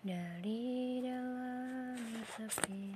dari dalam sepi.